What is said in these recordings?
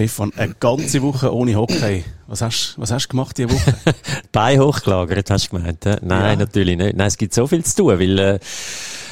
Stefan, eine ganze Woche ohne Hockey. Was hast, was hast du gemacht diese Woche? Bein hochgelagert, hast du gemeint? Nein, ja. natürlich nicht. Nein, es gibt so viel zu tun, weil äh,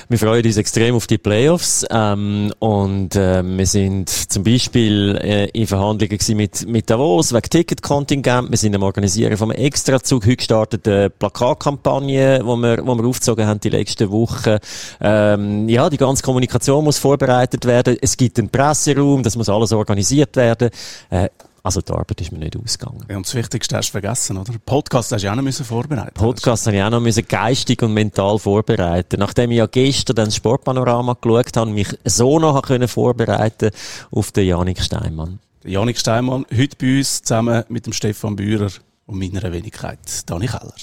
wir freuen uns extrem auf die Playoffs ähm, und äh, wir sind zum Beispiel äh, in Verhandlungen mit, mit Davos wegen Ticketkontingent. Wir sind am Organisieren von einem Extrazug heute gestarteten Plakatkampagne, wo wir, wo wir aufgezogen haben die letzten Wochen. Ähm, ja, die ganze Kommunikation muss vorbereitet werden. Es gibt einen Presseraum, das muss alles organisiert werden. Äh, also die Arbeit ist mir nicht ausgegangen. Ja, und das Wichtigste hast du vergessen, oder? Podcast hast du auch noch müssen vorbereiten. Podcast habe ich auch noch müssen geistig und mental vorbereiten. Nachdem ich ja gestern das Sportpanorama geschaut habe, mich so noch können vorbereiten auf den Janik Steinmann. Janik Steinmann, heute bei uns zusammen mit dem Stefan Bührer und meiner Wenigkeit Dani Keller.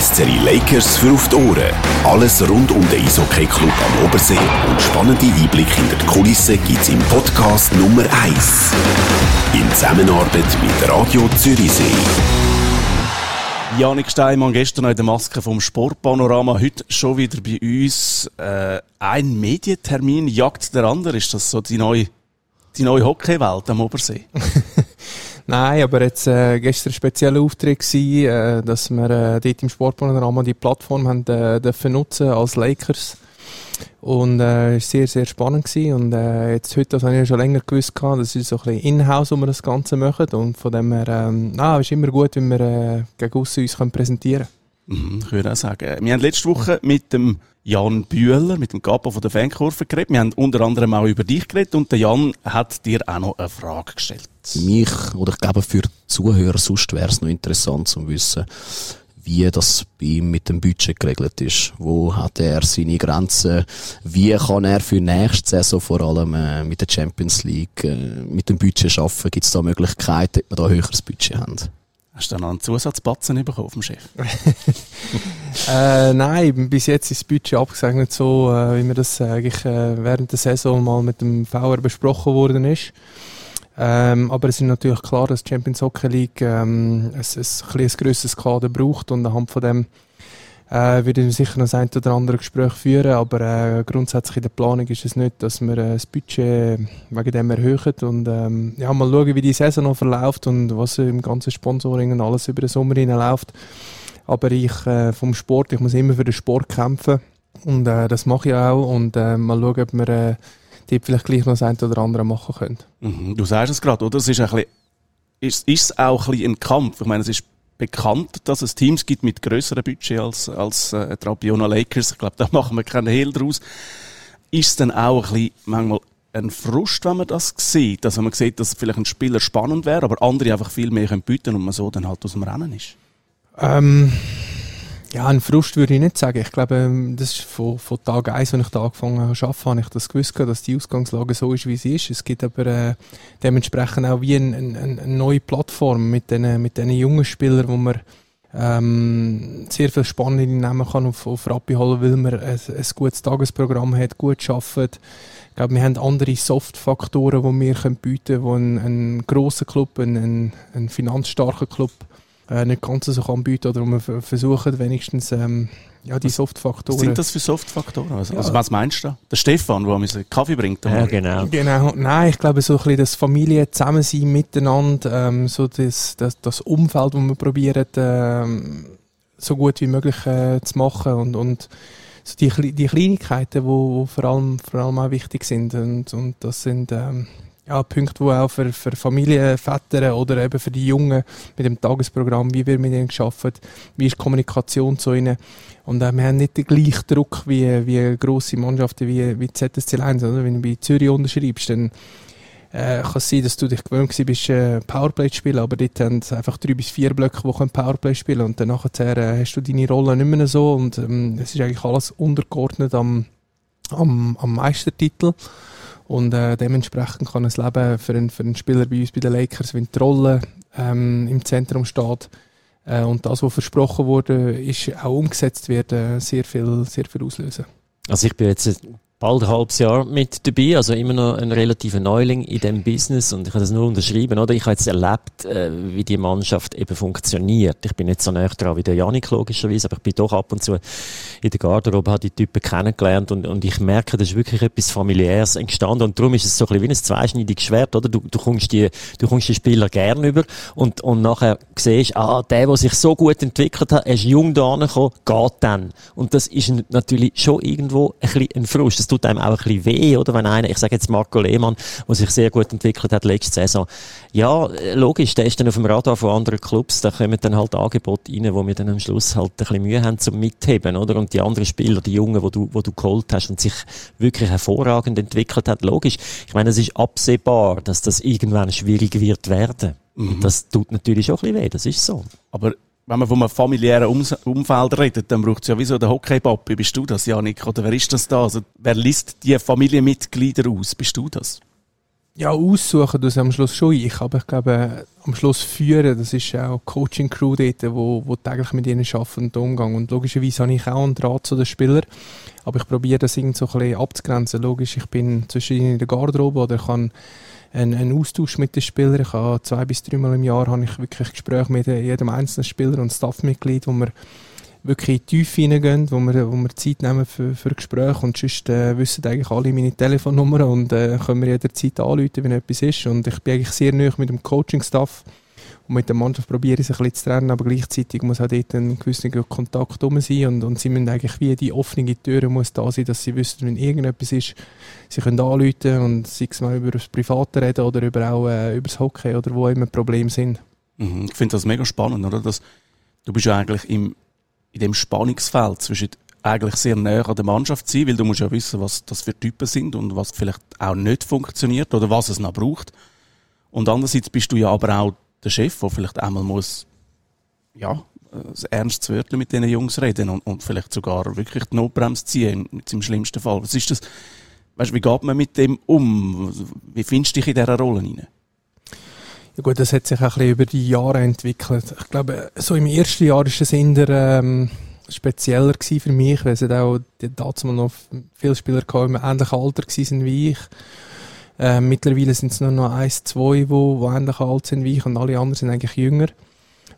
SCRI Lakers für auf die Ohren. Alles rund um den Eishockey Club am Obersee und spannende Einblicke hinter die Kulissen gibt's im Podcast Nummer 1. In Zusammenarbeit mit Radio Zürichsee. Janik Steinmann, gestern noch in der Maske vom Sportpanorama, heute schon wieder bei uns. Äh, ein Medientermin jagt der andere. Ist das so die neue, die neue Hockeywelt am Obersee? Nein, aber jetzt äh, gestern ein spezieller Auftritt gewesen, äh, dass wir äh, dort im Sportpanorama die Plattform haben äh, dürfen nutzen als Lakers und äh, ist sehr sehr spannend gewesen. und äh, jetzt heute das habe ich ja schon länger gewusst gehabt, das ist so ein bisschen in-house, wo wir das Ganze machen und von dem her ähm, ah, ist immer gut, wenn wir äh, gegen uns können präsentieren. Mhm, ich würde auch sagen. Wir haben letzte Woche mit dem Jan Bühler, mit dem Capo von der Fankurve geredet. Wir haben unter anderem auch über dich geredet und der Jan hat dir auch noch eine Frage gestellt. Für mich, oder ich glaube für die Zuhörer, sonst wäre es noch interessant zu wissen, wie das bei ihm mit dem Budget geregelt ist. Wo hat er seine Grenzen? Wie kann er für nächste Saison vor allem äh, mit der Champions League äh, mit dem Budget schaffen? Gibt es da Möglichkeiten, dass wir da höheres Budget haben? Hast du dann noch einen Zusatzbatzen bekommen vom Chef? äh, nein, bis jetzt ist das Budget abgesegnet so, äh, wie mir das eigentlich äh, während der Saison mal mit dem VR besprochen worden ist. Ähm, aber es ist natürlich klar, dass die Champions Hockey League ähm, ein, ein, ein, ein grösseres Kader braucht und anhand von dem äh, würde ich sicher noch ein oder andere Gespräch führen, aber äh, grundsätzlich in der Planung ist es nicht, dass wir äh, das Budget wegen dem erhöhen und ähm, ja, mal schauen, wie die Saison noch verläuft und was im ganzen Sponsoring und alles über den Sommer läuft. Aber ich äh, vom Sport, ich muss immer für den Sport kämpfen und äh, das mache ich auch und äh, mal schauen, ob wir dort vielleicht gleich noch das ein oder andere machen können. Mhm, du sagst es gerade, oder? Es ist, ein bisschen, ist, ist es auch ein, bisschen ein Kampf. Ich meine, es ist bekannt, dass es Teams gibt mit größerem Budget als, als äh, die Rapiona Lakers. Ich glaube, da machen wir keinen Hehl draus. Ist es dann auch ein bisschen manchmal ein Frust, wenn man das sieht? Also man sieht, dass vielleicht ein Spieler spannend wäre, aber andere einfach viel mehr bieten können und man so dann halt aus dem Rennen ist? Ähm, ja, ein Frust würde ich nicht sagen. Ich glaube, ähm, das ist von, von Tag 1, als ich da angefangen habe zu arbeiten, habe ich das gewusst, dass die Ausgangslage so ist, wie sie ist. Es gibt aber äh, dementsprechend auch wie eine ein, ein neue Plattform mit den, mit den jungen Spielern, wo man ähm, sehr viel spannende Namen kann auf, auf Rappi holen, weil man ein, ein gutes Tagesprogramm hat, gut arbeitet. Ich glaube, wir haben andere Soft-Faktoren, die wir können bieten können, die ein, ein grosser Club, ein, ein, ein finanzstarker Club äh, nicht ganz so anbieten oder wir versuchen wenigstens ähm, ja, die Softfaktoren. Was sind das für Softfaktoren? Also, ja. also was meinst du? Der Stefan, der uns Kaffee bringt? Ja, genau. genau. Nein, ich glaube so ein bisschen das Familie zusammensein miteinander, ähm, so das, das, das Umfeld, das wir probieren, ähm, so gut wie möglich äh, zu machen und, und so die, die Kleinigkeiten, die wo, wo vor, allem, vor allem auch wichtig sind und, und das sind ähm, ja, Punkte, die auch für, für Familienväter oder eben für die Jungen mit dem Tagesprogramm, wie wird mit ihnen geschafft, wie ist die Kommunikation zu ihnen. Und äh, wir haben nicht den gleichen Druck wie, wie grosse Mannschaften wie, wie ZSC 1. Oder? Wenn du bei Zürich unterschreibst, dann äh, kann es sein, dass du dich gewöhnt bist, äh, Powerplay zu spielen, aber dort haben einfach drei bis vier Blöcke, die können Powerplay spielen und dann nachher äh, hast du deine Rolle nicht mehr so und ähm, es ist eigentlich alles untergeordnet am, am, am Meistertitel. Und äh, dementsprechend kann es Leben für einen, für einen Spieler bei uns bei den Lakers, wenn die Rolle ähm, im Zentrum steht äh, und das, was versprochen wurde, ist auch umgesetzt wird, äh, sehr viel, sehr viel auslösen. Also ich bin jetzt bald ein halbes Jahr mit dabei, also immer noch ein relativer Neuling in dem Business und ich kann das nur unterschreiben, oder? Ich habe jetzt erlebt, äh, wie die Mannschaft eben funktioniert. Ich bin nicht so näher dran wie der Janik logischerweise, aber ich bin doch ab und zu in der Garderobe, habe die Typen kennengelernt und, und ich merke, da ist wirklich etwas familiäres entstanden und darum ist es so ein bisschen wie ein zweischneidiges Schwert, oder? Du, du kommst die, du kommst die Spieler gern über und, und nachher siehst, ah, der, der sich so gut entwickelt hat, er ist jung da angekommen, geht dann. Und das ist natürlich schon irgendwo ein bisschen ein Frust tut einem auch ein bisschen weh, oder? Wenn einer, ich sage jetzt Marco Lehmann, der sich sehr gut entwickelt hat letzte Saison. Ja, logisch, der ist dann auf dem Radar von anderen Clubs, da kommen dann halt Angebote rein, wo wir dann am Schluss halt ein bisschen Mühe haben zum Mitheben, oder? Und die anderen Spieler, die Jungen, die du, wo du geholt hast und sich wirklich hervorragend entwickelt hat, logisch. Ich meine, es ist absehbar, dass das irgendwann schwierig wird werden. Mhm. Das tut natürlich auch ein bisschen weh, das ist so. Aber wenn man von einem familiären Umfeld redet, dann braucht es ja wie so den Hockey-Papi. Bist du das, Janik? Oder wer ist das da? Also, wer liest die Familienmitglieder aus? Bist du das? Ja, aussuchen das am Schluss schon ich, aber ich glaube, am Schluss führen, das ist auch Coaching-Crew dort, wo, wo täglich mit ihnen arbeiten und umgehen. Und logischerweise habe ich auch einen Draht zu den Spielern, aber ich probiere das irgendwie so ein bisschen abzugrenzen. Logisch, ich bin zwischen ihnen in der Garderobe oder kann einen, einen Austausch mit den Spielern. Ich habe zwei bis dreimal im Jahr habe ich wirklich Gespräche mit jedem einzelnen Spieler und Staffmitglied, wo wir wirklich in die Tiefe hineingehen, wo wir, wo wir Zeit nehmen für, für Gespräche. Und sonst äh, wissen eigentlich alle meine Telefonnummer und äh, können wir jederzeit anrufen, wenn etwas ist. Und ich bin eigentlich sehr nah mit dem Coaching-Staff und mit der Mannschaft probiere ich es ein bisschen zu trennen, aber gleichzeitig muss auch dort ein gewisser Kontakt rum sein und, und sie müssen eigentlich wie die offene Tür muss da sein, dass sie wissen, wenn irgendetwas ist, sie können anrufen und sei es mal über das Private reden oder über auch äh, über das Hockey oder wo immer Probleme sind. Mhm. Ich finde das mega spannend, oder? Dass, du bist ja eigentlich im, in dem Spannungsfeld zwischen eigentlich sehr näher an der Mannschaft sein, weil du musst ja wissen, was das für Typen sind und was vielleicht auch nicht funktioniert oder was es noch braucht. Und andererseits bist du ja aber auch der Chef, der vielleicht einmal muss, ja, ein ernstes Wörtchen mit diesen Jungs reden und, und vielleicht sogar wirklich die Notbremse ziehen, im schlimmsten Fall. Was ist das, weißt, wie geht man mit dem um? Wie findest du dich in dieser Rolle hinein? Ja gut, das hat sich auch ein über die Jahre entwickelt. Ich glaube, so im ersten Jahr war es eher ähm, spezieller für mich, weil es auch damals noch viele Spieler im ähnlichen Alter waren wie ich. Äh, mittlerweile sind es nur noch eins, zwei, wo, wo ähnlich alt sind wie ich und alle anderen sind eigentlich jünger.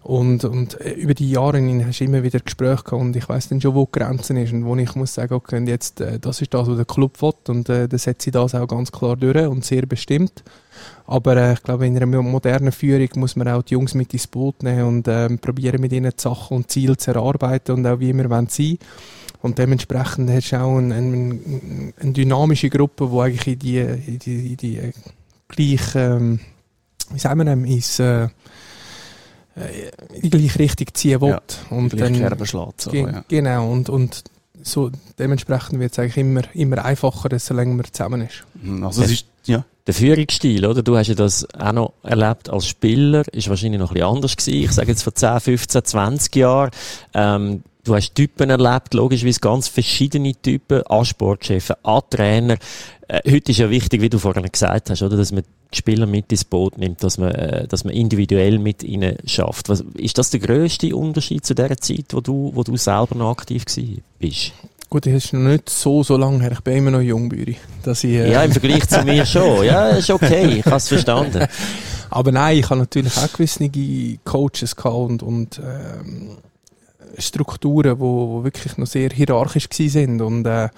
Und, und äh, über die Jahre hast du immer wieder Gespräche gehabt und ich weiß dann schon, wo die Grenzen ist und wo ich muss sagen, okay, jetzt, äh, das ist das, was der Club will und äh, dann setze ich das auch ganz klar durch und sehr bestimmt. Aber äh, ich glaube, in einer modernen Führung muss man auch die Jungs mit ins Boot nehmen und äh, probieren mit ihnen die Sachen und Ziele zu erarbeiten und auch wie wir sein wollen. Und dementsprechend hast du auch eine, eine, eine dynamische Gruppe, die eigentlich in die, in die, in die äh, gleiche, ähm, wie sagen wir denn, ins, äh, in die gleiche Richtung ziehen will. Ja, und dann, Kerbe schlägt, so, ge ja. Genau, und, und so dementsprechend wird es eigentlich immer, immer einfacher, desto länger man zusammen ist. Mhm, also es ist, ja. Der Führungsstil, oder? Du hast ja das auch noch erlebt als Spieler, ist wahrscheinlich noch ein bisschen anders gewesen. Ich sage jetzt vor 10, 15, 20 Jahren. Ähm, Du hast Typen erlebt, logischerweise ganz verschiedene Typen, an Sportchefen, an Trainer. Äh, heute ist ja wichtig, wie du vorhin gesagt hast, oder, dass man die Spieler mit ins Boot nimmt, dass man, äh, dass man individuell mit ihnen schafft. Was, ist das der grösste Unterschied zu der Zeit, wo du, wo du selber noch aktiv bist? Gut, das ist noch nicht so, so lange her. Ich bin immer noch jung, dass ich, äh Ja, im Vergleich zu mir schon. Ja, ist okay. Ich habe es verstanden. Aber nein, ich habe natürlich auch gewisse Coaches gehabt und, und ähm, Strukturen, die wo wirklich noch sehr hierarchisch sind und äh,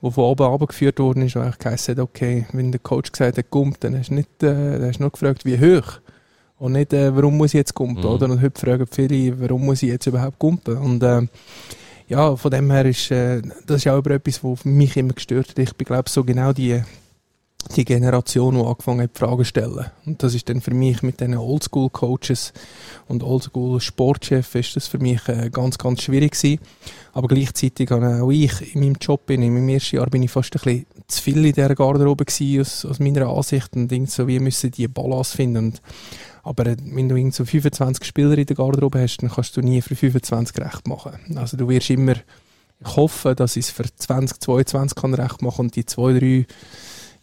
wo von oben abgeführt worden ist, wo ich geheißen okay, wenn der Coach gesagt hat, kommt, dann hast du nicht, äh, hast nur gefragt, wie hoch. Und nicht, äh, warum muss ich jetzt kumpen, mhm. oder? Und heute fragen viele, warum muss ich jetzt überhaupt kumpen? Und, äh, ja, von dem her ist, äh, das ist auch über etwas, was mich immer gestört hat. Ich bin, glaube so genau die, die Generation, die angefangen hat, Fragen zu stellen. Und das ist dann für mich mit diesen Oldschool-Coaches und Oldschool-Sportchefs ist das für mich äh, ganz, ganz schwierig gewesen. Aber gleichzeitig habe auch ich in meinem Job, in meinem ersten Jahr bin ich fast ein bisschen zu viel in dieser Garderobe gewesen, aus, aus meiner Ansicht und denke so, wie müssen die Balance finden. Und, aber äh, wenn du so 25 Spieler in der Garderobe hast, dann kannst du nie für 25 recht machen. Also du wirst immer, ich hoffe, dass ich es für 2022 kann recht machen und die zwei, drei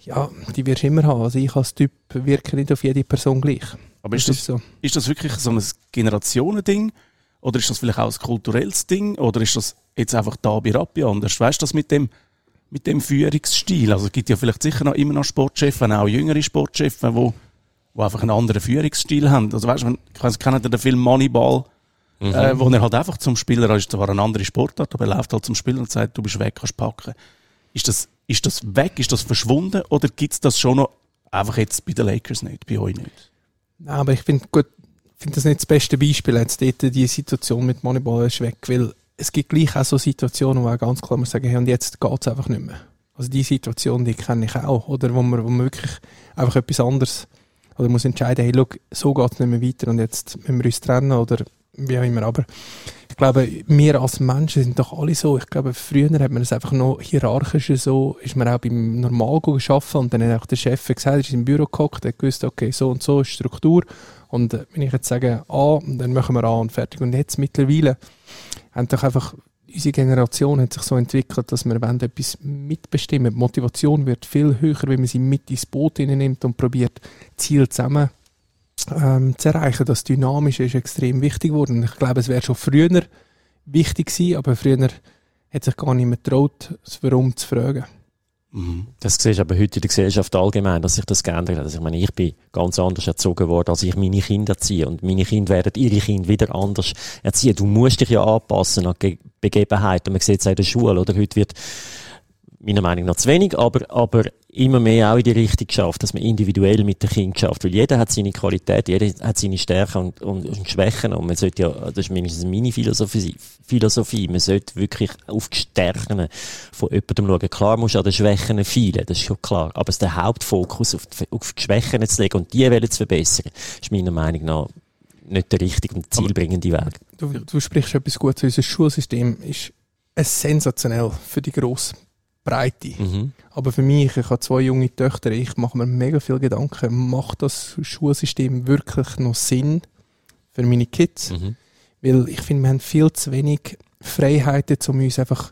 ja, die wirst du immer haben. Also ich als Typ wirke nicht auf jede Person gleich. Aber ist das, ist, so. ist das wirklich so ein Generationending? Oder ist das vielleicht auch ein kulturelles Ding? Oder ist das jetzt einfach da bei Rappi anders? Weißt du das mit dem, mit dem Führungsstil? Also es gibt ja vielleicht sicher noch immer noch Sportchefs, auch jüngere Sportchefs, wo, wo einfach einen anderen Führungsstil haben. Also weißt du, ich weiß, kennt ihr den Film Moneyball? Mhm. Äh, wo er halt einfach zum Spieler, ist zwar eine andere Sportart, aber er läuft halt zum Spieler und sagt, du bist weg, kannst packen. Ist das, ist das weg, ist das verschwunden oder gibt es das schon noch einfach jetzt bei den Lakers nicht, bei euch nicht? Nein, aber ich finde gut, finde das nicht das beste Beispiel, jetzt dort die Situation mit Moneyball ist weg, weil es gibt gleich auch so Situationen, wo auch ganz klar man sagen, hey, und jetzt geht es einfach nicht mehr. Also die Situation, die kenne ich auch, oder wo man, wo man wirklich einfach etwas anderes, oder muss entscheiden, hey, look, so geht es nicht mehr weiter und jetzt müssen wir uns trennen, oder wie auch immer. Aber ich glaube, wir als Menschen sind doch alle so. Ich glaube, früher hat man es einfach noch hierarchischer so, ist man auch beim Normal gearbeitet und dann hat auch der Chef gesagt, ist im Büro gehockt, hat gewusst, okay, so und so ist Struktur. Und äh, wenn ich jetzt sage A, dann machen wir A und fertig. Und jetzt mittlerweile haben doch einfach unsere Generation hat sich so entwickelt, dass wir etwas mitbestimmen. Die Motivation wird viel höher, wenn man sie mit ins Boot nimmt und probiert, Ziel zusammen ähm, zu erreichen. Das Dynamische ist extrem wichtig geworden. Ich glaube, es wäre schon früher wichtig gewesen, aber früher hat sich gar nicht mehr getraut, das Warum zu fragen. Mhm. Das siehst du aber heute in der Gesellschaft allgemein, dass sich das geändert hat. Also ich meine, ich bin ganz anders erzogen worden, als ich meine Kinder erziehe. Und meine Kinder werden ihre Kinder wieder anders erziehen. Du musst dich ja anpassen an Begebenheiten. Man sieht es auch in der Schule, oder? Heute wird meiner Meinung nach zu wenig, aber, aber immer mehr auch in die Richtung geschafft, dass man individuell mit dem Kind schafft. Weil jeder hat seine Qualität, jeder hat seine Stärken und, und, und Schwächen. Und man sollte ja, das ist mindestens meine Philosophie, Philosophie, man sollte wirklich auf die Stärken von jemandem schauen. Klar muss an den Schwächen feilen, das ist schon klar. Aber es den Hauptfokus auf die, auf die Schwächen zu legen und die zu verbessern, ist meiner Meinung nach nicht der richtige und zielbringende Weg. Du, du sprichst etwas Gutes. Unser Schulsystem ist sensationell für die grosse Breite. Mhm. Aber für mich, ich habe zwei junge Töchter, ich mache mir mega viel Gedanken, macht das Schulsystem wirklich noch Sinn für meine Kids? Mhm. Weil ich finde, wir haben viel zu wenig Freiheiten, um uns einfach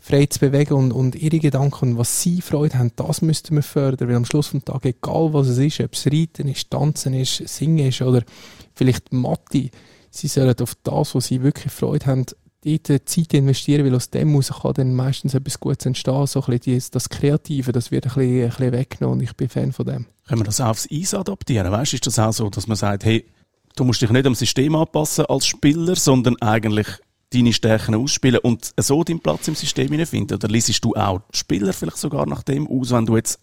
frei zu bewegen und, und ihre Gedanken und was sie Freude haben, das müssten wir fördern, weil am Schluss des Tages, egal was es ist, ob es Reiten ist, Tanzen ist, Singen ist oder vielleicht Mathe, sie sollen auf das, was sie wirklich Freude haben, dort Zeit investieren, weil aus dem muss kann dann meistens etwas Gutes entstehen. So ein bisschen das Kreative, das wird ein bisschen, ein bisschen weggenommen und ich bin Fan von dem. Können wir das auch aufs Eis adaptieren? Weißt, ist das auch so, dass man sagt, hey, du musst dich nicht am System anpassen als Spieler, sondern eigentlich deine Stärken ausspielen und so deinen Platz im System finden? Oder liest du auch Spieler vielleicht sogar nach dem aus, wenn du jetzt,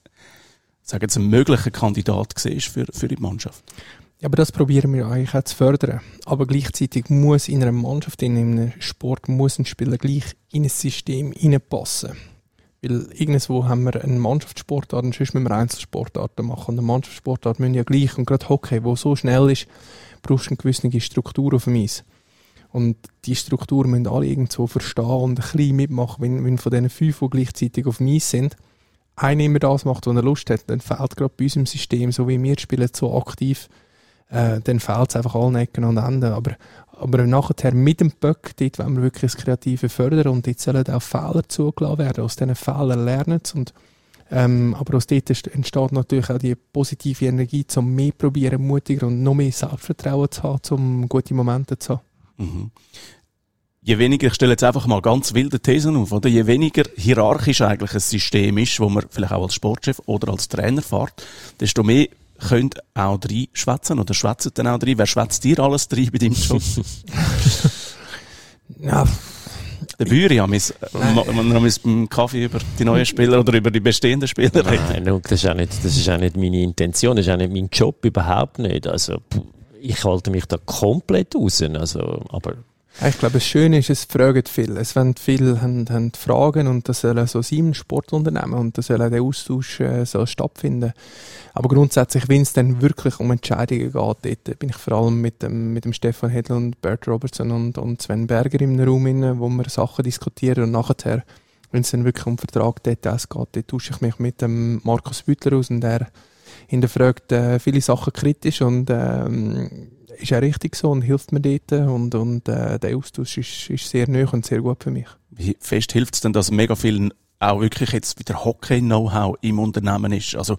sag jetzt, einen möglichen Kandidat siehst für, für die Mannschaft? Ja, aber das probieren wir eigentlich auch zu fördern. Aber gleichzeitig muss in einer Mannschaft, in einem Sport, muss ein Spieler gleich in ein System hineinpassen. Weil irgendwo haben wir eine Mannschaftssportart und sonst müssen wir Einzelsportarten machen. Und eine Mannschaftssportart müssen ja gleich, und gerade Hockey, wo so schnell ist, brauchst du eine gewisse Struktur auf dem Eis. Und die Struktur müssen alle irgendwo verstehen und ein bisschen mitmachen. Wenn, wenn von diesen fünf, die gleichzeitig auf dem Eis sind, einer immer das macht, was er Lust hat, dann fehlt gerade bei uns im System, so wie wir spielen, so aktiv, äh, dann fehlt es einfach allen Ecken und Enden. Aber, aber nachher mit dem Böck, dort wollen wir wirklich das Kreative fördern und dort sollen auch Fehler zugelassen werden. Aus diesen Fehlern lernen und ähm, aber aus dort entsteht natürlich auch die positive Energie, um mehr probieren, mutiger und noch mehr Selbstvertrauen zu haben, um gute Momente zu haben. Mhm. Je weniger, ich stelle jetzt einfach mal ganz wilde Thesen auf, oder? Je weniger hierarchisch eigentlich ein System ist, wo man vielleicht auch als Sportchef oder als Trainer fährt, desto mehr könnt auch drei schwätzen oder schwätzen dann auch drei. Wer schwätzt dir alles drei bei deinem Job? ja. Der Büri haben wir beim Kaffee über die neuen Spieler oder über die bestehenden Spieler reden. Nein, das ist, auch nicht, das ist auch nicht meine Intention, das ist auch nicht mein Job, überhaupt nicht. Also, ich halte mich da komplett raus. Also, aber ich glaube, das Schöne ist, es fragen viele. Es wollen viele haben, haben Fragen und das soll so im Sportunternehmen und das soll der Austausch äh, so stattfinden. Aber grundsätzlich, wenn es dann wirklich um Entscheidungen geht, dort bin ich vor allem mit dem, mit dem Stefan Hedl und Bert Robertson und, und Sven Berger im Raum, inne, wo wir Sachen diskutieren und nachher, wenn es dann wirklich um Vertragdetails geht, dort tausche ich mich mit dem Markus Büttler aus und der hinterfragt äh, viele Sachen kritisch und ähm, ist auch richtig so und hilft mir dort und, und äh, der Austausch ist, ist sehr neu und sehr gut für mich. Wie fest hilft es denn, dass mega viel auch wirklich jetzt wieder Hockey-Know-how im Unternehmen ist? Also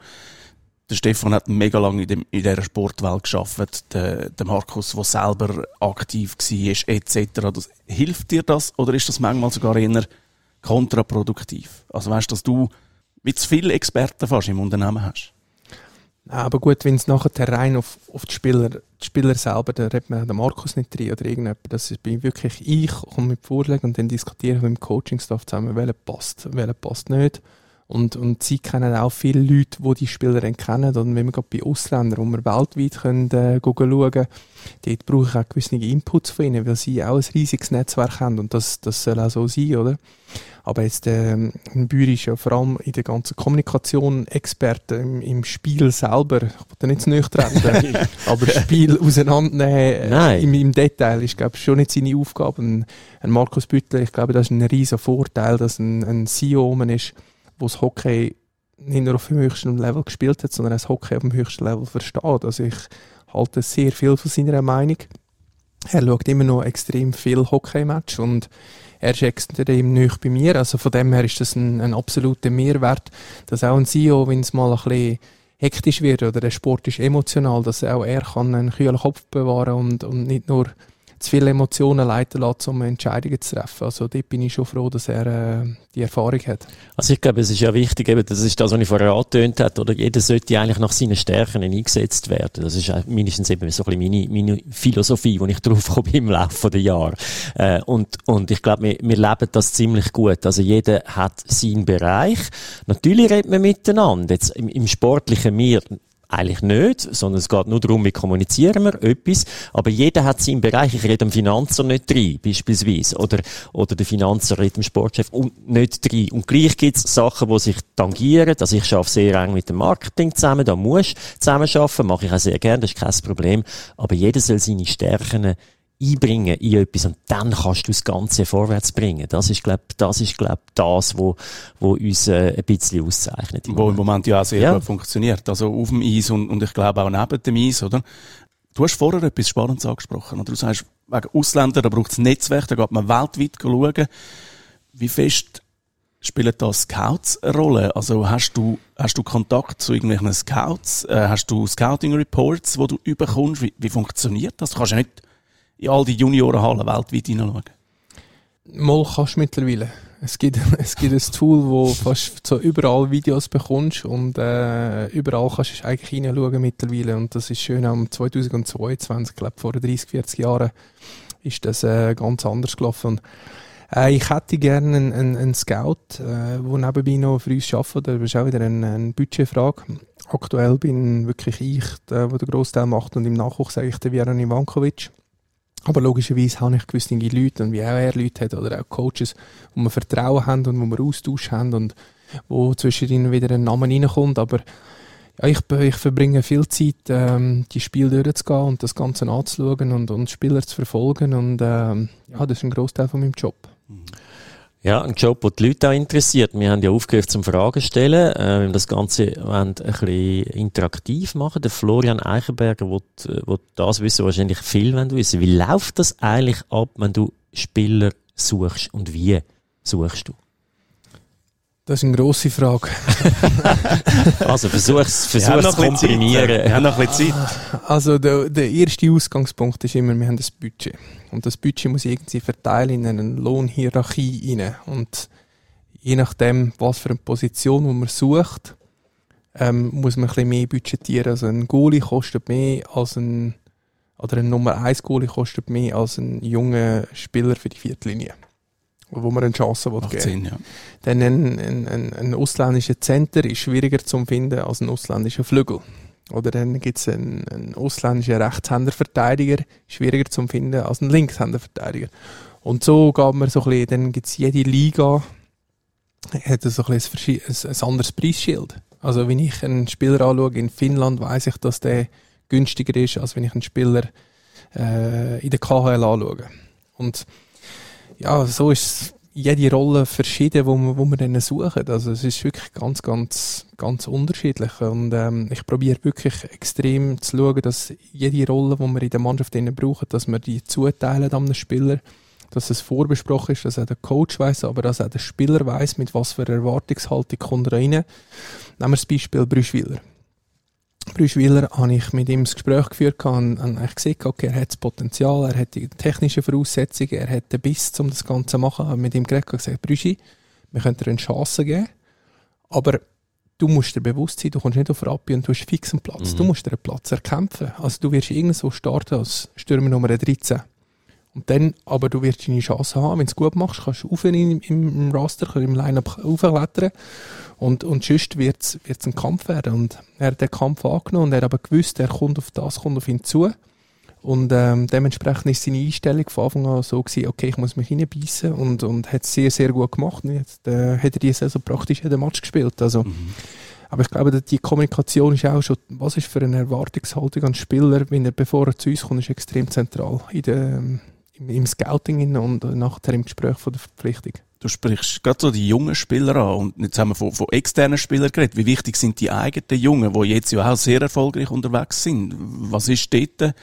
der Stefan hat mega lange in, dem, in dieser Sportwelt geschafft, der, der Markus, der selber aktiv war, etc. Das, hilft dir das oder ist das manchmal sogar eher kontraproduktiv? Also weißt du, dass du wie zu viele Experten fast im Unternehmen hast? Aber gut, wenn es nachher rein auf, auf die Spieler, die Spieler selber, da redet man den Markus nicht drin oder irgendjemand. Das bin wirklich ich, komme mit Vorschlägen und dann diskutiere ich mit dem Coaching-Staff zusammen, welcher passt, welcher passt nicht. Und, und sie kennen auch viele Leute, die die Spieler dann kennen. Und wenn wir gerade bei Ausländern, wo wir weltweit können, äh, schauen können, dort brauche ich auch gewisse Inputs von ihnen, weil sie auch ein riesiges Netzwerk haben. Und das, das soll auch so sein, oder? Aber jetzt, ähm, ein Bühr ist ja vor allem in der ganzen Kommunikation Experte im, im Spiel selber. Ich will nicht zu nüch treten, aber Spiel auseinandernehmen äh, im, im, Detail ist, glaube ich, schon nicht seine Aufgabe. Ein, ein Markus Büttler, ich glaube, das ist ein riesiger Vorteil, dass ein, ein CEO ist, wo das Hockey nicht nur auf dem höchsten Level gespielt hat, sondern das Hockey auf dem höchsten Level versteht. Also ich halte sehr viel von seiner Meinung. Er schaut immer noch extrem viel Hockey-Match und er ist extrem nöch bei mir. Also von dem her ist das ein, ein absoluter Mehrwert, dass auch ein CEO, wenn es mal ein bisschen hektisch wird oder der Sport ist emotional, dass auch er kann einen kühlen Kopf bewahren und, und nicht nur zu viele Emotionen leiten lässt, um Entscheidungen zu treffen. Also dort bin ich schon froh, dass er äh, die Erfahrung hat. Also ich glaube, es ist ja wichtig, eben, das ist das, was ich vorher angetönt habe, oder jeder sollte eigentlich nach seinen Stärken eingesetzt werden. Das ist mindestens eben so ein bisschen meine, meine Philosophie, die ich drauf komme im Laufe der Jahre. Äh, und, und ich glaube, wir, wir leben das ziemlich gut. Also jeder hat seinen Bereich. Natürlich redet man miteinander. Jetzt im, im Sportlichen mir eigentlich nicht, sondern es geht nur darum, wie kommunizieren wir etwas. Aber jeder hat seinen Bereich. Ich rede am Finanzer nicht rein, beispielsweise. Oder, oder der Finanzer redet dem Sportchef nicht rein. Und gleich gibt es Sachen, die sich tangieren. Also ich arbeite sehr eng mit dem Marketing zusammen. Da muss ich zusammen arbeiten. Mache ich auch sehr gerne. Das ist kein Problem. Aber jeder soll seine Stärken einbringen in etwas und dann kannst du das Ganze vorwärts bringen. Das ist, glaube das ist, glaub, das, wo, wo uns äh, ein bisschen auszeichnet. Im wo im Moment ja auch sehr ja. gut funktioniert. Also auf dem Eis und, und ich glaube auch neben dem Eis, oder? Du hast vorher etwas Spannendes angesprochen. Oder? Du sagst, wegen Ausländern, da braucht es Netzwerk, da geht man weltweit schauen. Wie fest spielen da Scouts eine Rolle? Also hast du, hast du Kontakt zu irgendwelchen Scouts? Äh, hast du Scouting Reports, die du überkommst? Wie, wie funktioniert das? Du kannst ja nicht in all die Juniorenhallen weltweit hineinschauen? Mal kannst du mittlerweile. Es gibt, es gibt ein Tool, wo fast so überall Videos bekommst und äh, überall kannst du eigentlich hineinschauen mittlerweile und das ist schön, am 2022, ich glaube vor 30, 40 Jahren ist das äh, ganz anders gelaufen. Und, äh, ich hätte gerne einen, einen, einen Scout, äh, der nebenbei noch für uns arbeitet, das ist auch wieder eine, eine Budgetfrage. Aktuell bin wirklich ich, der, der den Großteil macht und im Nachwuchs sage ich der Vieran Ivankovic. Aber logischerweise habe ich gewisse Leute und wie auch er Leute hat oder auch Coaches, wo wir Vertrauen haben und wo wir Austausch haben und wo zwischen ihnen wieder ein Name reinkommt. Aber ja, ich, ich verbringe viel Zeit, ähm, die Spiele durchzugehen und das Ganze anzuschauen und, und Spieler zu verfolgen. Und ähm, ja, das ist ein Großteil von meinem Job. Mhm. Ja, ein Job, der die Leute auch interessiert. Wir haben ja aufgehört zum Fragen stellen. Äh, das Ganze ein bisschen interaktiv machen. Der Florian Eichenberger will, äh, das wissen, wahrscheinlich viel wissen. Wie läuft das eigentlich ab, wenn du Spieler suchst und wie suchst du? Das ist eine grosse Frage. also versuch's, versuch's zu komprimieren. Wir haben noch ein bisschen Zeit. Also der, der erste Ausgangspunkt ist immer, wir haben das Budget. Und das Budget muss irgendwie verteilen in eine Lohnhierarchie rein. Und je nachdem, was für eine Position wo man sucht, ähm, muss man ein bisschen mehr budgetieren. Also ein Goalie kostet mehr als ein, oder ein Nummer 1 Goalie kostet mehr als ein junger Spieler für die Viertlinie wo man eine Chance Macht geben Sinn, ja. Denn ein, ein, ein, ein ausländischer Center ist schwieriger zu finden als ein ausländischer Flügel. Oder dann gibt es einen, einen ausländischen Rechtshänderverteidiger, schwieriger zu finden als einen Linkshänderverteidiger. Und so geht man so ein bisschen, dann gibt es jede Liga, hat so ein, bisschen ein, ein anderes Preisschild. Also wenn ich einen Spieler anschaue in Finnland, weiß ich, dass der günstiger ist, als wenn ich einen Spieler äh, in der KHL anschaue. Und ja, so ist jede Rolle verschieden, wo man, wo man dann suchen. Also es ist wirklich ganz, ganz, ganz unterschiedlich. Und ähm, ich probiere wirklich extrem zu schauen, dass jede Rolle, die wir in der Mannschaft brauchen, dass wir die zuteilen an einem Spieler, dass es vorbesprochen ist, dass auch der Coach weiß, aber dass auch der Spieler weiß, mit was für Erwartungshaltung kommt er rein. Nehmen wir das Beispiel Brüschwiller. Brüschwiller habe ich mit ihm das Gespräch geführt und habe gesehen, okay, er hat das Potenzial, er hat die technischen Voraussetzungen, er hat den Biss, um das Ganze zu machen. Ich habe mit ihm geredet und gesagt, Brüschi, wir können dir eine Chance geben, aber du musst dir bewusst sein, du kommst nicht auf Rappi und du hast fixen Platz. Mhm. Du musst dir einen Platz erkämpfen. Also du wirst irgendwo starten als Stürmer Nummer 13. Und dann, aber du wirst deine Chance haben, wenn du es gut machst, kannst du auf im, im, im Raster, kannst im Line-Up aufklettern und, und sonst wird es ein Kampf werden. Und er hat den Kampf angenommen und er hat aber gewusst, er kommt auf das, kommt auf ihn zu. Und ähm, dementsprechend ist seine Einstellung von Anfang an so gewesen, okay, ich muss mich reinbeissen und, und hat es sehr, sehr gut gemacht. Und jetzt äh, hat er die Saison praktisch jeden Match gespielt. Also, Mhm. aber ich glaube, die Kommunikation ist auch schon, was ist für eine Erwartungshaltung an Spieler, wenn er, bevor er zu uns kommt, ist extrem zentral in der, ähm, im, im Scouting und nachher im Gespräch von der Verpflichtung. Du sprichst gerade so die jungen Spieler an und jetzt haben wir von, von externen Spielern geredet. Wie wichtig sind die eigenen Jungen, die jetzt ja auch sehr erfolgreich unterwegs sind? Was ist dort?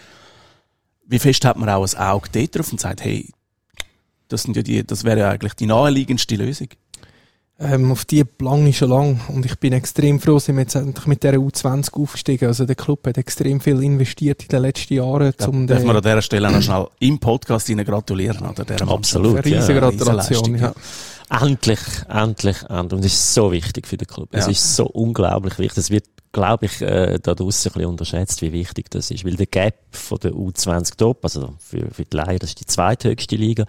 Wie fest hat man auch ein Auge dort drauf und sagt, hey, das, sind ja die, das wäre ja eigentlich die naheliegendste Lösung? Ähm, auf die Plan ich schon lang und ich bin extrem froh, sind wir jetzt endlich mit dieser U20 aufgestiegen. Also der Club hat extrem viel investiert in den letzten Jahren, Da um darf man an dieser Stelle auch noch schnell im Podcast Ihnen gratulieren. Oder? Der Absolut, eine riesige ja, Gratulation. Ja. Endlich, endlich, endlich. Und es ist so wichtig für den Club. Es Ja. ist so unglaublich wichtig. Es wird, glaube ich, äh, da draussen ein bisschen unterschätzt, wie wichtig das ist. Weil der Gap von der U20 Top, also für, für die Laien, das ist die zweithöchste Liga,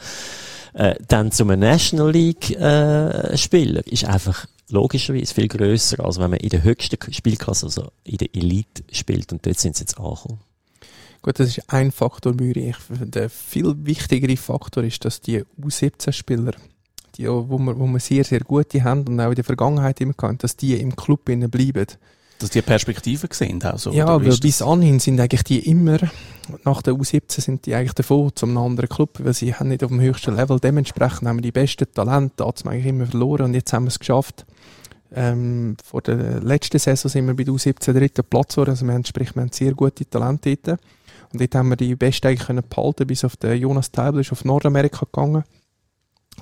äh, dann zum National League äh, ist einfach logischerweise viel grösser, als wenn man in der höchsten Spielklasse, also in der Elite spielt. Und dort sind sie jetzt angekommen. Gut, das ist ein Faktor, Müri. Der viel wichtigere Faktor ist, dass die U17-Spieler, die, wo wir, wo wir sehr, sehr gute haben und auch in der Vergangenheit immer gehabt, dass die im Club bleiben. Dass die Perspektiven sehen. Also, ja, weil bis anhin sind eigentlich die immer, nach der U17 sind die eigentlich davon zum anderen Club, weil sie haben nicht auf dem höchsten Level. Dementsprechend haben wir die besten Talente, da hat eigentlich immer verloren und jetzt haben wir es geschafft. Ähm, vor der letzten Saison sind wir bei der U17 dritten Platz geworden, also wir haben, sprich, wir haben sehr gute Talente dort. Und dort haben wir die Besten eigentlich können behalten, bis auf den Jonas Teibel ist auf Nordamerika gegangen.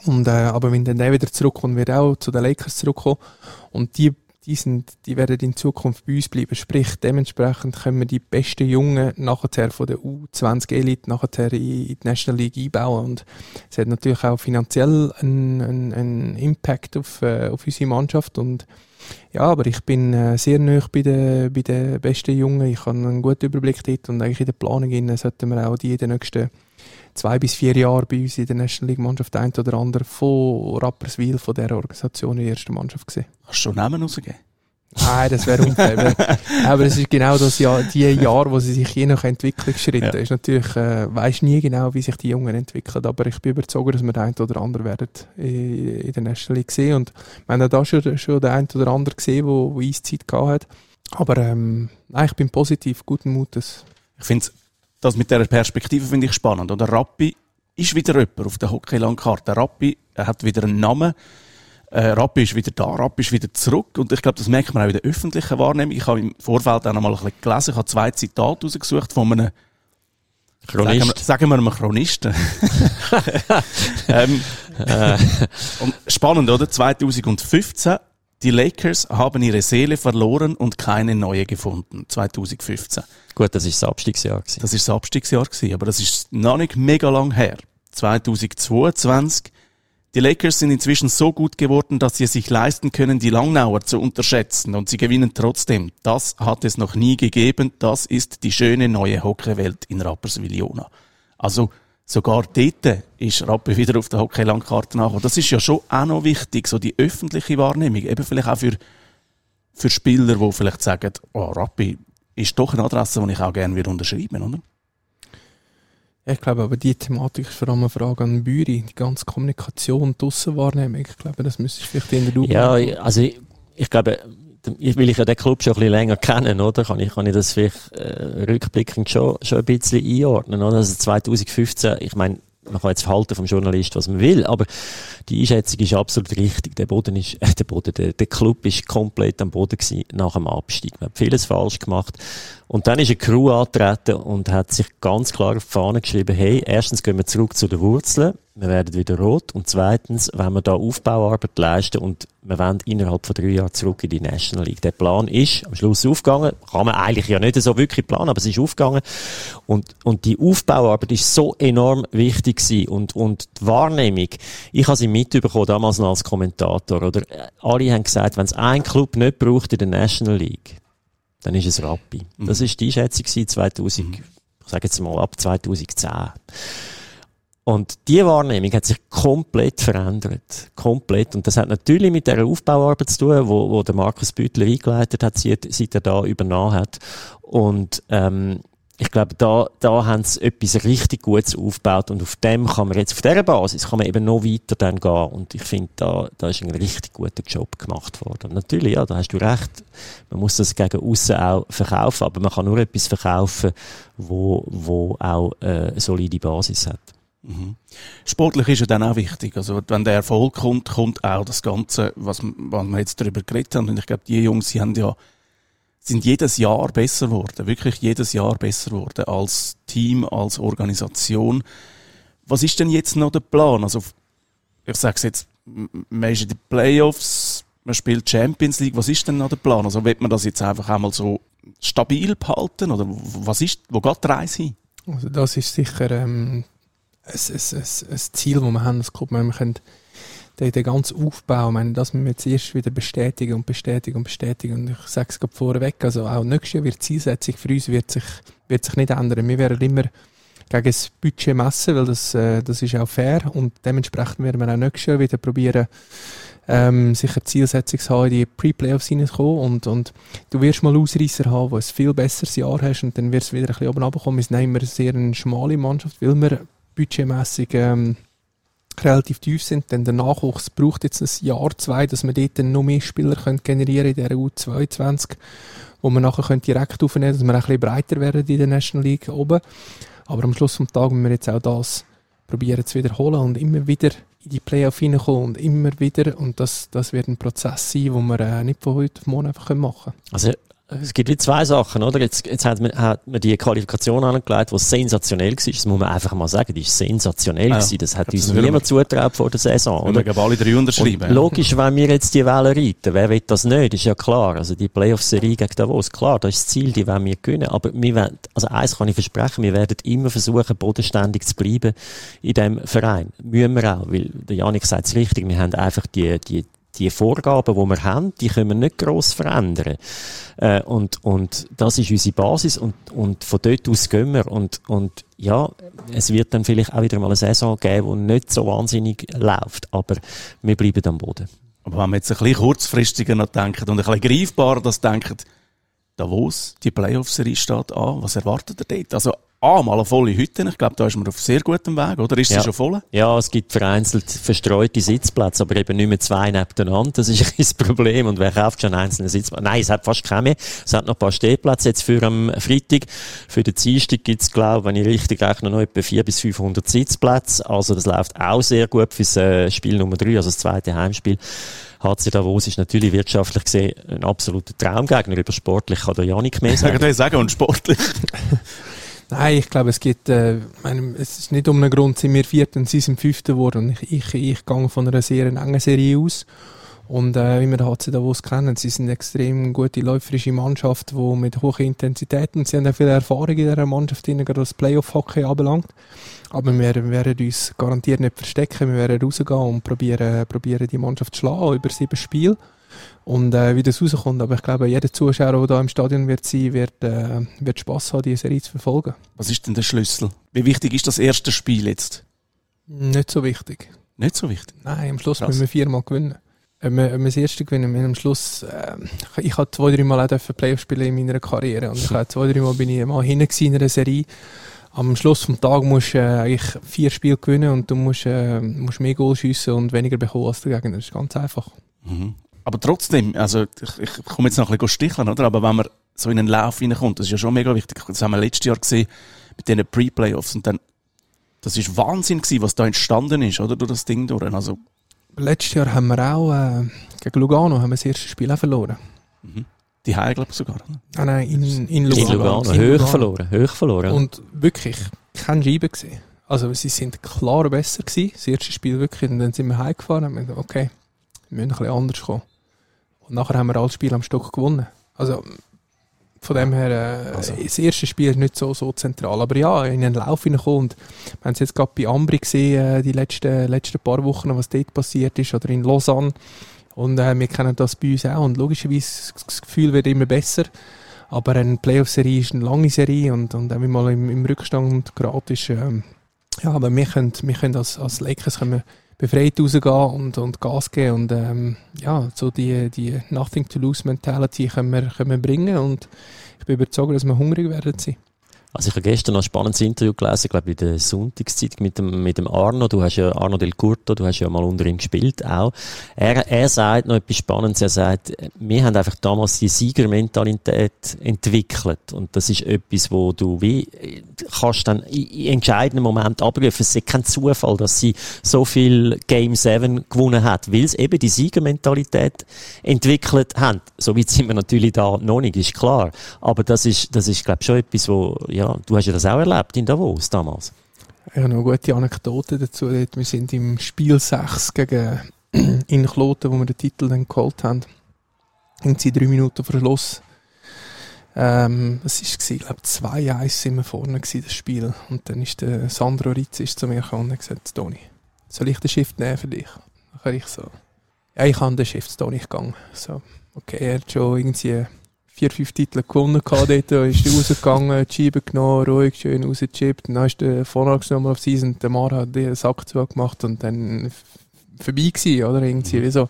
Und, äh, aber wenn dann der wieder zurückkommt, wird er auch zu den Lakers zurückkommen. Und die, die, sind, die werden in Zukunft bei uns bleiben. Sprich, dementsprechend können wir die besten Jungen nachher von der U20 Elite nachher in, in die National League einbauen. Und es hat natürlich auch finanziell einen, einen, einen Impact auf, äh, auf unsere Mannschaft. Und ja, aber ich bin äh, sehr nah bei den, bei den besten Jungen. Ich habe einen guten Überblick dort und eigentlich in der Planung innen sollten wir auch die in den nächsten zwei bis vier Jahren bei uns in der National League Mannschaft ein oder andere von Rapperswil, von dieser Organisation in der ersten Mannschaft gesehen. Kannst du schon Namen rausgeben? Nein, das wäre unfair. aber- es ist genau das Jahr, die Jahr, wo sie sich je nach Entwicklungsschritten Ja. ist natürlich, äh, weiß nie genau, wie sich die Jungen entwickeln, aber ich bin überzeugt, dass wir den einen oder anderen werden in, in der National League sehen und wir haben da schon, schon den einen oder anderen gesehen, wo Eiszeit gehabt hat. Aber ähm, nein, ich bin positiv, guten Mutes. Ich finde das mit dieser Perspektive finde ich spannend. Oder Rappi ist wieder jemand auf der Hockeylandkarte. Rappi er hat wieder einen Namen. Äh, Rappi ist wieder da, Rappi ist wieder zurück. Und ich glaube, das merkt man auch in der öffentlichen Wahrnehmung. Ich habe im Vorfeld auch noch mal ein bisschen gelesen. Ich habe zwei Zitate rausgesucht von einem Sagen wir, Chronist. sagen wir einem Chronisten. ähm, und spannend, oder? 2015. Die Lakers haben ihre Seele verloren und keine neue gefunden. 2015. Gut, das war das Abstiegsjahr. Gewesen. Das ist das Abstiegsjahr gewesen, aber das ist noch nicht mega lang her. 2022. Die Lakers sind inzwischen so gut geworden, dass sie es sich leisten können, die Langnauer zu unterschätzen und sie gewinnen trotzdem. Das hat es noch nie gegeben. Das ist die schöne neue Hockeywelt in Rapperswil-Jona. Also sogar dort ist Rappe wieder auf der Hockeylandkarte nachgekommen. Das ist ja schon auch noch wichtig, so die öffentliche Wahrnehmung. Eben vielleicht auch für, für Spieler, die vielleicht sagen, oh, Rappi ist doch eine Adresse, die ich auch gerne würde unterschreiben, oder? Ich glaube aber die Thematik ist vor allem eine Frage an Büri, die ganze Kommunikation, die Aussenwahrnehmung. Ich glaube, das müsstest du vielleicht in der Lupe Ja, ich- also ich, ich glaube, will ich ja den Club schon ein bisschen länger kennen, oder? Kann ich, kann ich das vielleicht äh, rückblickend schon, schon ein bisschen einordnen, oder? Also 2015, ich meine, man kann jetzt verhalten vom Journalist, was man will, aber die Einschätzung ist absolut richtig. Der Boden ist, äh, der Boden, der, der Club ist komplett am Boden gewesen nach dem Abstieg. Man hat vieles falsch gemacht Und dann ist eine Crew angetreten und hat sich ganz klar auf die Fahne geschrieben, hey, erstens gehen wir zurück zu den Wurzeln, wir werden wieder rot und zweitens, wenn wir da Aufbauarbeit leisten und wir wollen innerhalb von drei Jahren zurück in die National League. Der Plan ist am Schluss aufgegangen, kann man eigentlich ja nicht so wirklich planen, aber es ist aufgegangen und, und die Aufbauarbeit ist so enorm wichtig gewesen und, und die Wahrnehmung, ich habe sie mitbekommen, damals noch als Kommentator, oder alle haben gesagt, wenn es ein Club nicht braucht in der National League, dann ist es Rappi. Mhm. Das ist die Einschätzung 2000, mhm. ich sage jetzt mal ab 2010. Und die Wahrnehmung hat sich komplett verändert. Komplett. Und das hat natürlich mit der Aufbauarbeit zu tun, wo, wo der Markus Büttler eingeleitet hat, seit, seit er da übernommen hat. Und, ähm, ich glaube, da, da haben sie etwas richtig Gutes aufgebaut und auf dem kann man jetzt, auf dieser Basis kann man eben noch weiter dann gehen und ich finde, da, da ist ein richtig guter Job gemacht worden. Natürlich, ja, da hast du recht, man muss das gegen außen auch verkaufen, aber man kann nur etwas verkaufen, wo, wo auch äh, eine solide Basis hat. Mhm. Sportlich ist ja dann auch wichtig. Also, wenn der Erfolg kommt, kommt auch das Ganze, was, was wir jetzt darüber geredet haben. Und ich glaube, die Jungs, die haben ja sind jedes Jahr besser geworden, wirklich jedes Jahr besser geworden, als Team, als Organisation. Was ist denn jetzt noch der Plan? Also, ich sage es jetzt, man ist in den Playoffs, man spielt Champions League, was ist denn noch der Plan? Also, wird man das jetzt einfach einmal so stabil behalten, oder was ist, wo geht die Reise hin? Also, das ist sicher, ähm, ein, ein, ein, Ziel, das wir haben, das kommt, wir können der, der ganze Aufbau, ich meine, das müssen wir jetzt erst wieder bestätigen und bestätigen und bestätigen. Und ich sage es gerade vorweg, also auch nächstes Jahr wird die Zielsetzung für uns wird sich, wird sich nicht ändern. Wir werden immer gegen das Budget messen, weil das, äh, das ist auch fair und dementsprechend werden wir auch nächstes Jahr wieder probieren, ähm, sicher Zielsetzung zu haben, in die Pre-Playoffs hineinzukommen und, und du wirst mal Ausreißer haben, wo ein viel besseres Jahr hast und dann wirst du wieder ein bisschen oben runterkommen. Wir sind immer eine sehr schmale Mannschaft, weil wir budgetmässig ähm, relativ tief sind, denn der Nachwuchs braucht jetzt ein Jahr, zwei, dass wir dort noch mehr Spieler können generieren in der U22, wo wir nachher können direkt aufnehmen dass wir ein bisschen breiter werden in der National League oben. Aber am Schluss des Tages müssen wir jetzt auch das probieren zu wiederholen und immer wieder in die Playoff hineinkommen und immer wieder und das, das wird ein Prozess sein, den wir äh, nicht von heute auf morgen einfach machen können. Also es gibt wie zwei Sachen, oder? Jetzt, jetzt hat, man, hat man die Qualifikation angelegt, die sensationell war. Das muss man einfach mal sagen. Die ist sensationell. Ja, gewesen. Das hat uns niemand zugetraut vor der Saison, oder? Wir alle drei unterschreiben. Und logisch, wenn wir jetzt die Welle reiten, wer will das nicht? Ist ja klar. Also die Playoff-Serie gegen Davos, klar, das ist das Ziel, die wollen wir gewinnen. Aber wir werden, also eins kann ich versprechen, wir werden immer versuchen, bodenständig zu bleiben in diesem Verein. Müssen wir auch, weil der Janik sagt es richtig, wir haben einfach die, die, die Vorgaben, die wir haben, die können wir nicht gross verändern. Äh, und, und das ist unsere Basis und, und von dort aus gehen wir. Und, und ja, es wird dann vielleicht auch wieder mal eine Saison geben, die nicht so wahnsinnig läuft, aber wir bleiben am Boden. Aber wenn wir jetzt ein bisschen kurzfristiger noch denken und ein bisschen greifbarer das denken, Davos, die Playoff-Serie steht an, was erwartet ihr dort? Also Ah, mal eine volle Hütte. Ich glaube, da ist man auf sehr gutem Weg, oder? Ist ja. sie schon voll? Ja, es gibt vereinzelt verstreute Sitzplätze, aber eben nicht mehr zwei nebeneinander. Das ist ein das Problem. Und wer kauft schon einzelne Sitzplätze? Nein, es hat fast keine mehr. Es hat noch ein paar Stehplätze jetzt für am Freitag. Für den Dienstag gibt es, glaube wenn ich richtig rechne, noch etwa 400 bis 500 Sitzplätze. Also das läuft auch sehr gut fürs äh, Spiel Nummer drei, also das zweite Heimspiel. HC Davos ist natürlich wirtschaftlich gesehen ein absoluter Traumgegner. Über sportlich kann der Janik mehr sagen. Ich sagen und sportlich. Nein, ich glaube, es gibt, äh, es ist nicht um einen Grund, sind wir Vierter und sie sind Fünfter geworden. Ich, ich, ich gehe von einer sehr engen Serie aus. Und äh, wie wir HC Davos kennen, sie sind eine extrem gute läuferische Mannschaft, die mit hoher Intensität und sie haben auch viel Erfahrung in dieser Mannschaft, gerade was Playoff-Hockey anbelangt. Aber wir werden uns garantiert nicht verstecken, wir werden rausgehen und probieren, probieren die Mannschaft zu schlagen über sieben Spiele und äh, wie das rauskommt. Aber ich glaube, jeder Zuschauer, der da im Stadion wird sein, wird, äh, wird Spass haben, diese Serie zu verfolgen. Was ist denn der Schlüssel? Wie wichtig ist das erste Spiel jetzt? Nicht so wichtig. Nicht so wichtig? Nein, am Schluss Krass. müssen wir viermal gewinnen. Wenn wir, wenn wir das erste gewinnen, wir am Schluss, äh, ich habe zwei, drei Mal auch Playoff spielen in meiner Karriere und ich habe zwei, drei Mal bin ich mal hinten in einer Serie. Am Schluss des Tages musst du äh, eigentlich vier Spiele gewinnen und du musst, äh, musst mehr Goal schiessen und weniger bekommen als der Gegner. Das ist ganz einfach. Mhm aber trotzdem, also ich, ich komme jetzt noch ein bisschen sticheln, oder? Aber wenn man so in einen Lauf reinkommt, das ist ja schon mega wichtig. Das haben wir letztes Jahr gesehen mit diesen Pre-Playoffs und dann, das ist Wahnsinn gewesen, was da entstanden ist, oder? Durch das Ding durch. Also, Letztes Jahr haben wir auch, äh, gegen Lugano haben wir das erste Spiel auch verloren. Mhm. Die Hause, glaube ich, sogar. Ne? Ah, nein, in, in In Lugano. Lugano. In Hoch Lugano. verloren. Hoch verloren. Und wirklich, keine Scheibe gesehen. Also, sie sind klar besser gewesen. Das erste Spiel wirklich. Und dann sind wir heimgefahren und haben gedacht, okay, wir müssen ein bisschen anders kommen. Und nachher haben wir alles Spiel am Stock gewonnen. Also, von dem her, äh, Also. das erste Spiel ist nicht so, so zentral. Aber ja, in einen Lauf hineinkommen. Und wir haben es jetzt gerade bei Ambri gesehen, äh, die letzten, letzten paar Wochen, was dort passiert ist, oder in Lausanne. Und äh, wir kennen das bei uns auch. Und logischerweise, das Gefühl wird immer besser. Aber eine Playoff-Serie ist eine lange Serie und, und wenn wir mal im, im Rückstand geraten ist, ähm, ja, aber wir können, wir können als, als Lakers können wir befreit rausgehen und, und Gas geben und ähm, ja, so die, die Nothing-to-Lose-Mentality können wir, können wir bringen und ich bin überzeugt, dass wir hungrig werden sein. Also ich habe gestern noch ein spannendes Interview gelesen, ich glaube in der Sonntagszeit mit dem, mit dem Arno. Du hast ja Arno Del Curto, du hast ja mal unter ihm gespielt auch. Er, er sagt noch etwas Spannendes. Er sagt, wir haben einfach damals die Siegermentalität entwickelt. Und das ist etwas, wo du wie, kannst dann in entscheidenden Momenten abrufen. Es ist kein Zufall, dass sie so viel Game 7 gewonnen hat, weil sie eben die Siegermentalität entwickelt haben. So weit sind wir natürlich da noch nicht, ist klar. Aber das ist, das ist, glaube ich, schon etwas, wo, ja, du hast ja das auch erlebt in Davos damals. Ich habe noch eine gute Anekdote dazu. Wir sind im Spiel 6 gegen in Kloten, wo wir den Titel dann geholt haben. Irgendwie drei Minuten vor Schluss. Ähm, was war, ich glaube, 2-1 sind wir vorne gewesen, das Spiel. Und dann ist der Sandro Ritz ist zu mir gekommen und hat gesagt, Toni, soll ich den Shift nehmen für dich? Dann kann ich so, ja, ich habe den Shift, Toni, ich gegangen. So, okay, er hat schon irgendwie vier, fünf Titel gewonnen gehabt dort, ist rausgegangen, die Scheibe genommen, ruhig, schön rausgechippt, dann ist der Vorlags nochmal auf und der Mar hat den Sack zugemacht und dann vorbei gewesen, oder? Irgendwie wie so.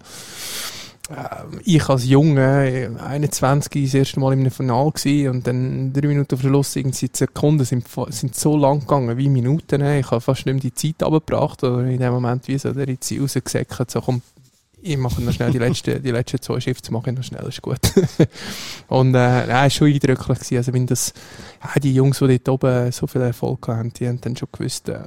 Ähm, Ich als Junge, äh, 21, das erste Mal in einem gewesen und dann drei Minuten vor Schluss, irgendwie die Sekunden sind, sind so lang gegangen wie Minuten. Ich habe fast nicht mehr die Zeit abgebracht oder in dem Moment wie so der Ritzi rausgesäckert, so komm, ich mache noch schnell die letzten, die letzten zwei Shifts, mache ich noch schnell, ist gut. und äh, es war schon eindrücklich gewesen. Also wenn das, ja, die Jungs, die dort oben so viel Erfolg haben, die haben dann schon gewusst, äh,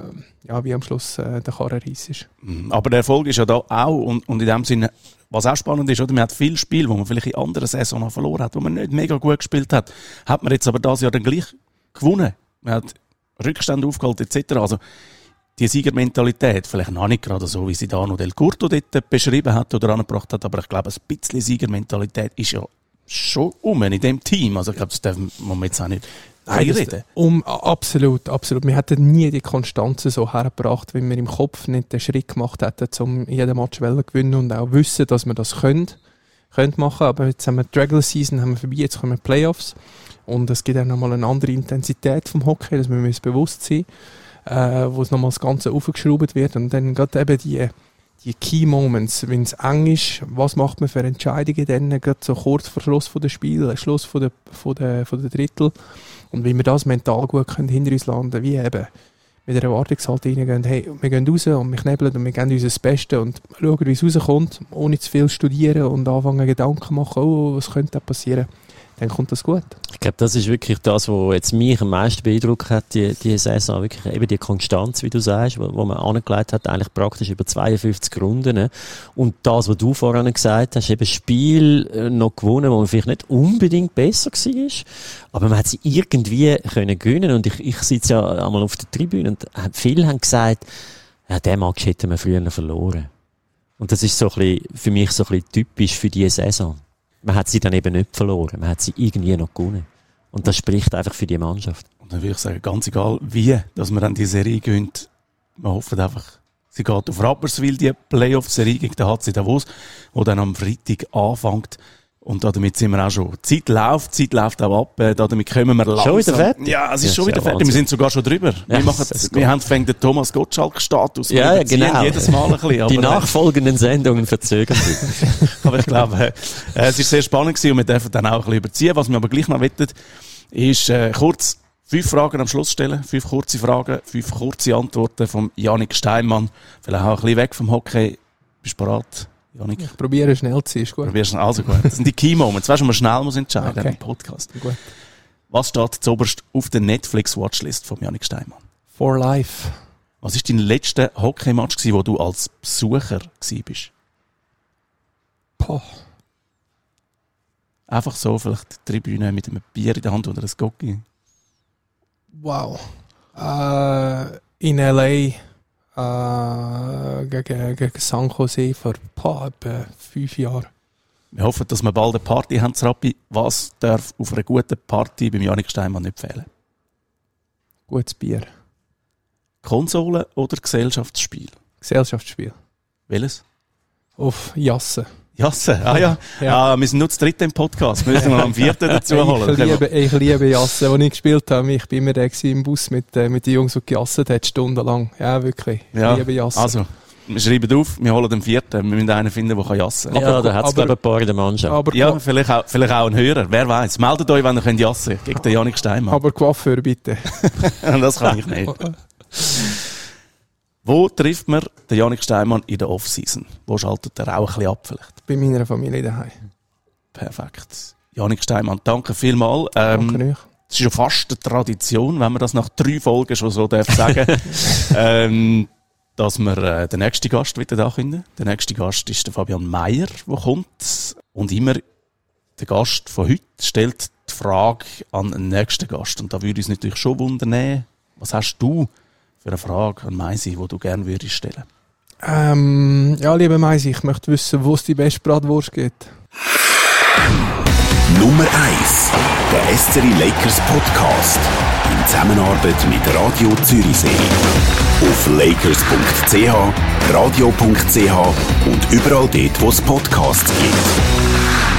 ja, wie am Schluss äh, der Karren reiss ist. Mhm. Aber der Erfolg ist ja da auch und, und in dem Sinne, was auch spannend ist, oder? Man hat viele Spiele, wo man vielleicht in anderen Saisonen verloren hat, wo man nicht mega gut gespielt hat, hat man jetzt aber das Jahr dann gleich gewonnen. Man hat Rückstände aufgeholt etc. Also die Siegermentalität, vielleicht noch nicht gerade so, wie sie da noch Del Curto dort beschrieben hat oder angebracht hat, aber ich glaube, ein bisschen Siegermentalität ist ja schon um in dem Team. Also ich glaube, das dürfen wir jetzt auch nicht Nein, das- reden. Um, absolut, absolut. Wir hätten nie die Konstanze so hergebracht, wenn wir im Kopf nicht den Schritt gemacht hätten, um jeden Match zu gewinnen und auch wissen, dass wir das können, können machen. Aber jetzt haben wir die Regular Season haben wir vorbei, jetzt kommen die Playoffs. Und es gibt auch nochmal eine andere Intensität vom Hockey, das müssen wir uns bewusst sein, äh, wo es nochmal das Ganze aufgeschraubt wird. Und dann gerade eben die, die Key Moments, wenn es eng ist, was macht man für Entscheidungen dann, gerade so kurz vor Schluss von der Spiel, Schluss von der, von der, von der Drittel. Und wie wir das mental gut können hinter uns landen, wie eben mit der Erwartungshaltung reingehen, hey, wir gehen raus und wir knebeln und wir geben uns das Beste und schauen, wie es rauskommt, ohne zu viel studieren und anfangen Gedanken machen, oh, was könnte da passieren, dann kommt das gut. Ich glaube, das ist wirklich das, was jetzt mich am meisten beeindruckt hat, die, die Saison. Wirklich eben die Konstanz, wie du sagst, wo, wo man angelegt hat, eigentlich praktisch über 52 Runden. Und das, was du vorhin gesagt hast, eben Spiel äh, noch gewonnen, wo man vielleicht nicht unbedingt besser war, aber man hat sie irgendwie können gewinnen. Und ich, ich sitze ja einmal auf der Tribüne und viele haben gesagt, ja, den Match hätten wir früher verloren. Und das ist so ein bisschen, für mich so ein bisschen typisch für diese Saison. Man hat sie dann eben nicht verloren. Man hat sie irgendwie noch gewonnen. Und das spricht einfach für die Mannschaft. Und dann würde ich sagen, ganz egal wie, dass wir dann die Serie gewinnt, wir hoffen einfach, sie geht auf Rapperswil, die Playoff-Serie gegen den HC Davos, wo dann am Freitag anfängt. Und damit sind wir auch schon. Die Zeit läuft, die Zeit läuft auch ab. Äh, damit kommen wir langsam. wieder fertig? Ja, es ist Ja, schon wieder fertig. Wahnsinn. Wir sind sogar schon drüber. Ja, wir machen, wir haben fängt den Thomas Gottschalk-Status. Ja, genau. Jedes Mal ein bisschen. Die aber, äh, nachfolgenden Sendungen verzögern sich. aber ich glaube, äh, es ist sehr spannend gewesen und wir dürfen dann auch ein bisschen überziehen. Was wir aber gleich noch wettet, ist äh, kurz fünf Fragen am Schluss stellen. Fünf kurze Fragen, fünf kurze Antworten von Janik Steinmann. Vielleicht auch ein bisschen weg vom Hockey. Bist du bereit, Janik? Ich probiere schnell zu sein, ist gut. Probierst du also gut. Das sind die Key Moments. Weißt du, wo man schnell muss entscheiden Okay. im Podcast. gut. Was steht zuoberst auf der Netflix-Watchlist von Janik Steinmann? For life. Was ist dein letzter Hockey-Match gewesen, wo du als Besucher gewesen bist? Boah. Einfach so, vielleicht die Tribüne mit einem Bier in der Hand oder einem Gocki. Wow. Äh, in L.A. Äh, gegen, gegen San Jose vor boah, etwa fünf Jahren. Wir hoffen, dass wir bald eine Party haben, Rappi. Was darf auf einer guten Party beim Janik Steinmann nicht fehlen? Gutes Bier. Konsole oder Gesellschaftsspiel? Gesellschaftsspiel. Welches? Auf Jasse. Jasse, ah ja. Ja. Ah, wir sind nur zu dritt im Podcast. Wir müssen mal am vierten dazu holen. Ich liebe, ich liebe Jasse, als ich gespielt habe. Ich bin immer der im Bus mit, äh, mit den Jungs, die gejasset haben, stundenlang. Ja, wirklich. Ich Ja, liebe Jasse. Also, wir schreiben auf, wir holen den vierten. Wir müssen einen finden, der kann jassen kann. Ja, da hat es, aber- glaube ich, ein paar in der Mannschaft. aber, Ja, vielleicht auch, vielleicht auch ein Hörer. Wer weiß. Meldet euch, wenn ihr könnt jassen gegen den Janik Steinmann. aber Coiffeur bitte. das kann ich nicht. Wo trifft man den Janik Steinmann in der Offseason? Wo schaltet er auch ein bisschen ab vielleicht? Bei meiner Familie daheim. Perfekt. Janik Steinmann, danke vielmals. Ähm, Danke euch. Es ist ja fast eine Tradition, wenn man das nach drei Folgen schon so darf sagen, ähm, dass wir äh, den nächsten Gast wieder da können. Der nächste Gast ist der Fabian Meyer, der kommt. Und immer der Gast von heute stellt die Frage an den nächsten Gast. Und da würde uns natürlich schon wundern, was hast du für eine Frage an Meisi, die du gerne würdest stellen? Ähm, ja, liebe Meisi, ich möchte wissen, wo es die beste Bratwurst gibt. Nummer 1. Der SCRI Lakers Podcast. In Zusammenarbeit mit Radio Zürichsee. Auf lakers.ch, radio.ch und überall dort, wo es Podcasts gibt.